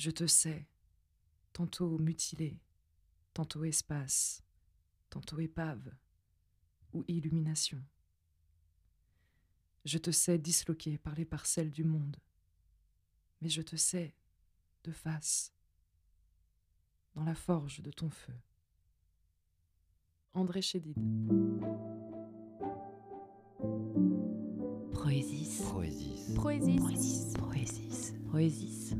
Je te sais, tantôt mutilé, tantôt espace, tantôt épave ou illumination. Je te sais disloqué par les parcelles du monde, mais je te sais de face, dans la forge de ton feu. André Chédid. Proésis. Proésis. Proésis. Proésis. Proésis.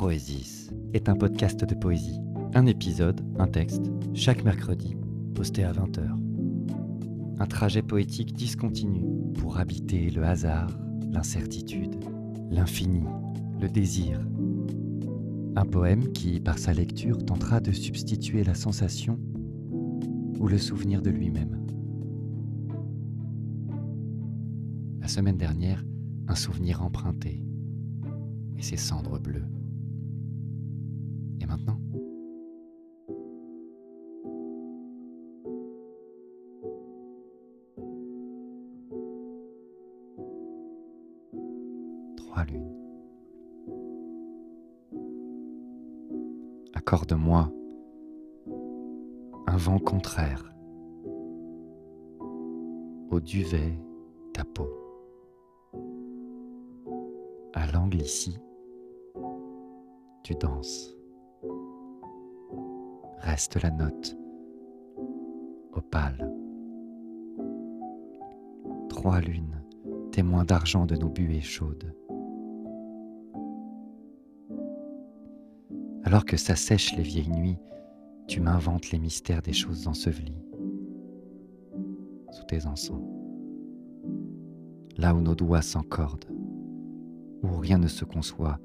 Proésis est un podcast de poésie. Un épisode, un texte, chaque mercredi, posté à 20h. Un trajet poétique discontinu pour habiter le hasard, l'incertitude, l'infini, le désir. Un poème qui, par sa lecture, tentera de substituer la sensation ou le souvenir de lui-même. La semaine dernière, un souvenir emprunté et ses cendres bleues. Maintenant Trois lunes. Accorde-moi un vent contraire au duvet ta peau. À l'angle ici, tu danses. Reste la note opale. Trois lunes, témoins d'argent de nos buées chaudes. Alors que s'assèchent les vieilles nuits, tu m'inventes les mystères des choses ensevelies sous tes encens. Là où nos doigts s'encordent, où rien ne se conçoit,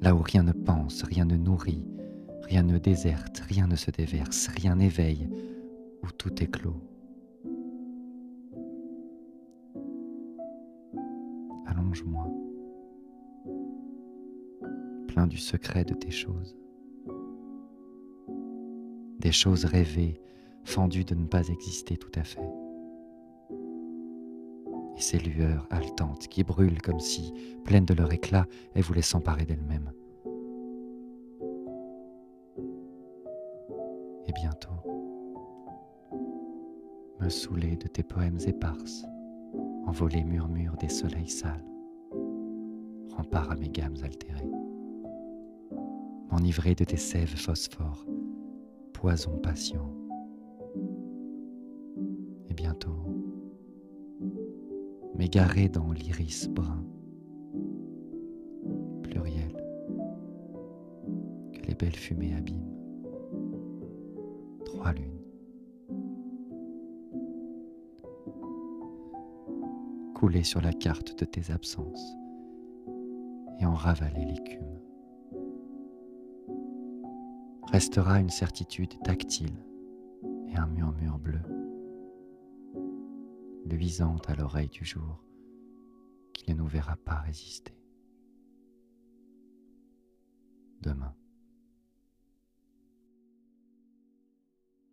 là où rien ne pense, rien ne nourrit, rien ne déserte, rien ne se déverse, rien n'éveille, où tout est clos. Allonge-moi, plein du secret de tes choses, des choses rêvées, fendues de ne pas exister tout à fait et ces lueurs haletantes qui brûlent comme si, pleines de leur éclat, elles voulaient s'emparer d'elles-mêmes. Et bientôt, me saouler de tes poèmes éparses, envoler murmures des soleils sales, rempart à mes gammes altérées, m'enivrer de tes sèves phosphores, poison patient. Et bientôt, m'égarer dans l'iris brun, pluriel, que les belles fumées abîment. Trois lunes. Couler sur la carte de tes absences et en ravaler l'écume. Restera une certitude tactile et un murmure bleu luisante à l'oreille du jour qui ne nous verra pas résister. Demain.